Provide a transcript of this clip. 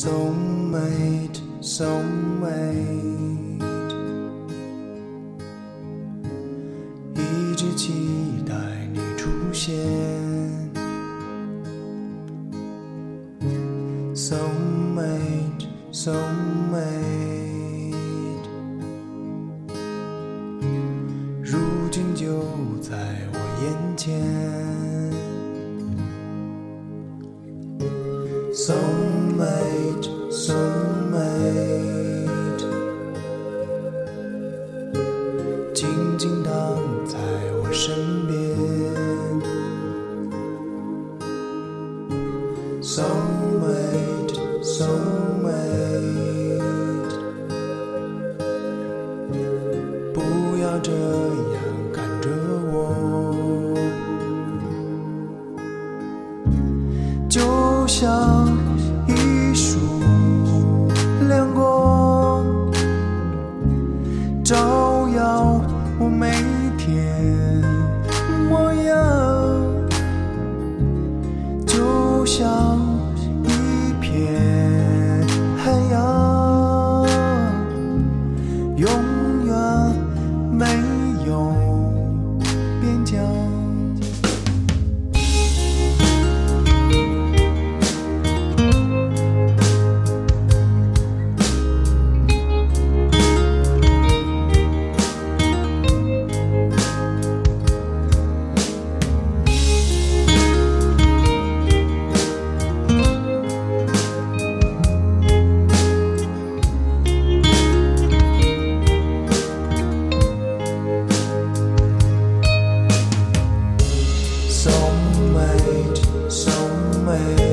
Soulmate, soulmate，一直期待你出现。Soulmate, soulmate，如今就在我眼前。Soulmate, soulmate，静静躺在我身边。Soulmate, soulmate。 啊！没 somewhere.